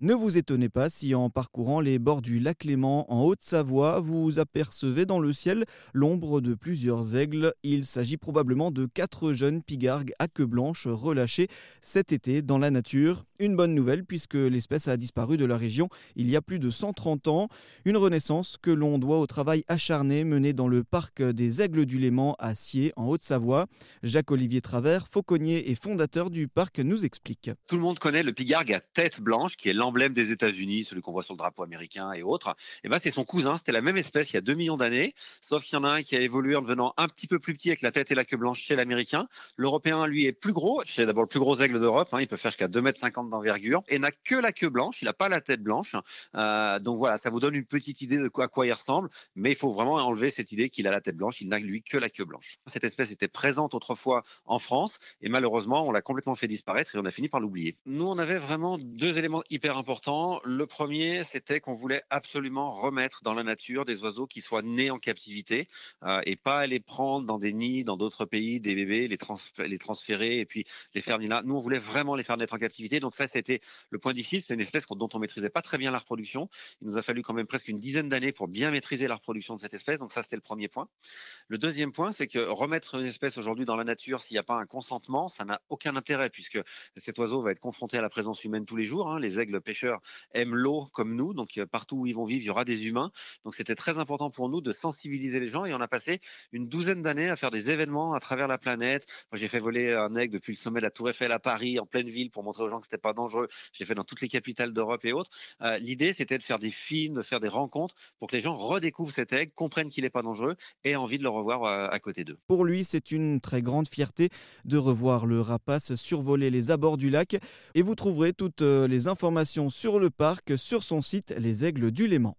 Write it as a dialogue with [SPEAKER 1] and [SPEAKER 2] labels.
[SPEAKER 1] Ne vous étonnez pas si en parcourant les bords du lac Léman en Haute-Savoie, vous apercevez dans le ciel l'ombre de plusieurs aigles. Il s'agit probablement de quatre jeunes pigargues à queue blanche relâchés cet été dans la nature. Une bonne nouvelle puisque l'espèce a disparu de la région il y a plus de 130 ans. Une renaissance que l'on doit au travail acharné mené dans le parc des aigles du Léman à Sier en Haute-Savoie. Jacques-Olivier Travers, fauconnier et fondateur du parc, nous explique.
[SPEAKER 2] Tout le monde connaît le à tête blanche qui est l'emblème des États-Unis, celui qu'on voit sur le drapeau américain et autres, et eh ben c'est son cousin, c'était la même espèce il y a 2 millions d'années, sauf qu'il y en a un qui a évolué en devenant un petit peu plus petit avec la tête et la queue blanche chez l'américain. L'européen, lui, est plus gros, c'est d'abord le plus gros aigle d'Europe, hein, il peut faire jusqu'à 2,50 m d'envergure, et n'a que la queue blanche, il n'a pas la tête blanche. Euh, donc voilà, ça vous donne une petite idée de à quoi il ressemble, mais il faut vraiment enlever cette idée qu'il a la tête blanche, il n'a lui que la queue blanche. Cette espèce était présente autrefois en France, et malheureusement, on l'a complètement fait disparaître et on a fini par l'oublier. Nous, on avait vraiment deux éléments hyper importants le premier, c'était qu'on voulait absolument remettre dans la nature des oiseaux qui soient nés en captivité euh, et pas les prendre dans des nids dans d'autres pays, des bébés, les, les transférer et puis les faire là. Nous, on voulait vraiment les faire naître en captivité. Donc ça, c'était le point difficile. C'est une espèce dont on maîtrisait pas très bien la reproduction. Il nous a fallu quand même presque une dizaine d'années pour bien maîtriser la reproduction de cette espèce. Donc ça, c'était le premier point. Le deuxième point, c'est que remettre une espèce aujourd'hui dans la nature, s'il n'y a pas un consentement, ça n'a aucun intérêt puisque cet oiseau va être confronté à la présence humaine tous les jours. Hein. Les aigles pêcheurs aiment l'eau comme nous, donc euh, partout où ils vont vivre, il y aura des humains. Donc c'était très important pour nous de sensibiliser les gens et on a passé une douzaine d'années à faire des événements à travers la planète. J'ai fait voler un aigle depuis le sommet de la Tour Eiffel à Paris, en pleine ville, pour montrer aux gens que c'était pas dangereux. J'ai fait dans toutes les capitales d'Europe et autres. Euh, l'idée, c'était de faire des films, de faire des rencontres pour que les gens redécouvrent cet aigle, comprennent qu'il n'est pas dangereux et aient envie de le revoir euh, à côté d'eux.
[SPEAKER 1] Pour lui, c'est une très grande fierté de revoir le rapace survoler les abords du lac et vous trouverez toutes les sur le parc sur son site Les Aigles du Léman.